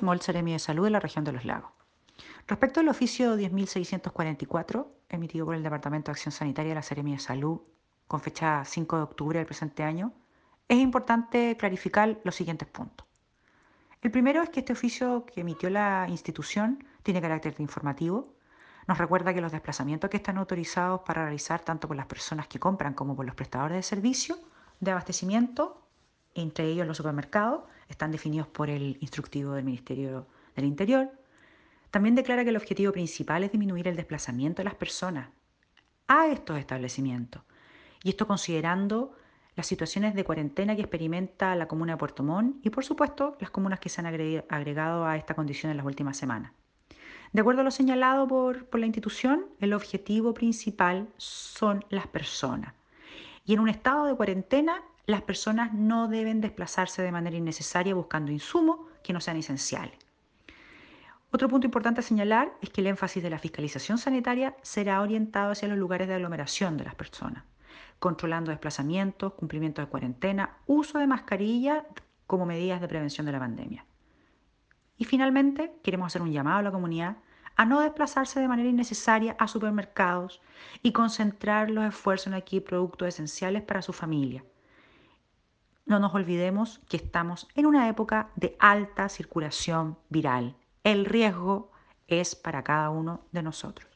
MOL Seremi de Salud de la región de los lagos. Respecto al oficio 10.644, emitido por el Departamento de Acción Sanitaria de la Seremi de Salud, con fecha 5 de octubre del presente año, es importante clarificar los siguientes puntos. El primero es que este oficio que emitió la institución tiene carácter informativo. Nos recuerda que los desplazamientos que están autorizados para realizar tanto por las personas que compran como por los prestadores de servicio de abastecimiento, entre ellos los supermercados, están definidos por el instructivo del Ministerio del Interior. También declara que el objetivo principal es disminuir el desplazamiento de las personas a estos establecimientos. Y esto considerando las situaciones de cuarentena que experimenta la comuna de Puerto Montt y, por supuesto, las comunas que se han agregado a esta condición en las últimas semanas. De acuerdo a lo señalado por, por la institución, el objetivo principal son las personas. Y en un estado de cuarentena, las personas no deben desplazarse de manera innecesaria buscando insumos que no sean esenciales. Otro punto importante a señalar es que el énfasis de la fiscalización sanitaria será orientado hacia los lugares de aglomeración de las personas, controlando desplazamientos, cumplimiento de cuarentena, uso de mascarilla como medidas de prevención de la pandemia. Y finalmente, queremos hacer un llamado a la comunidad a no desplazarse de manera innecesaria a supermercados y concentrar los esfuerzos en adquirir productos esenciales para su familia. No nos olvidemos que estamos en una época de alta circulación viral. El riesgo es para cada uno de nosotros.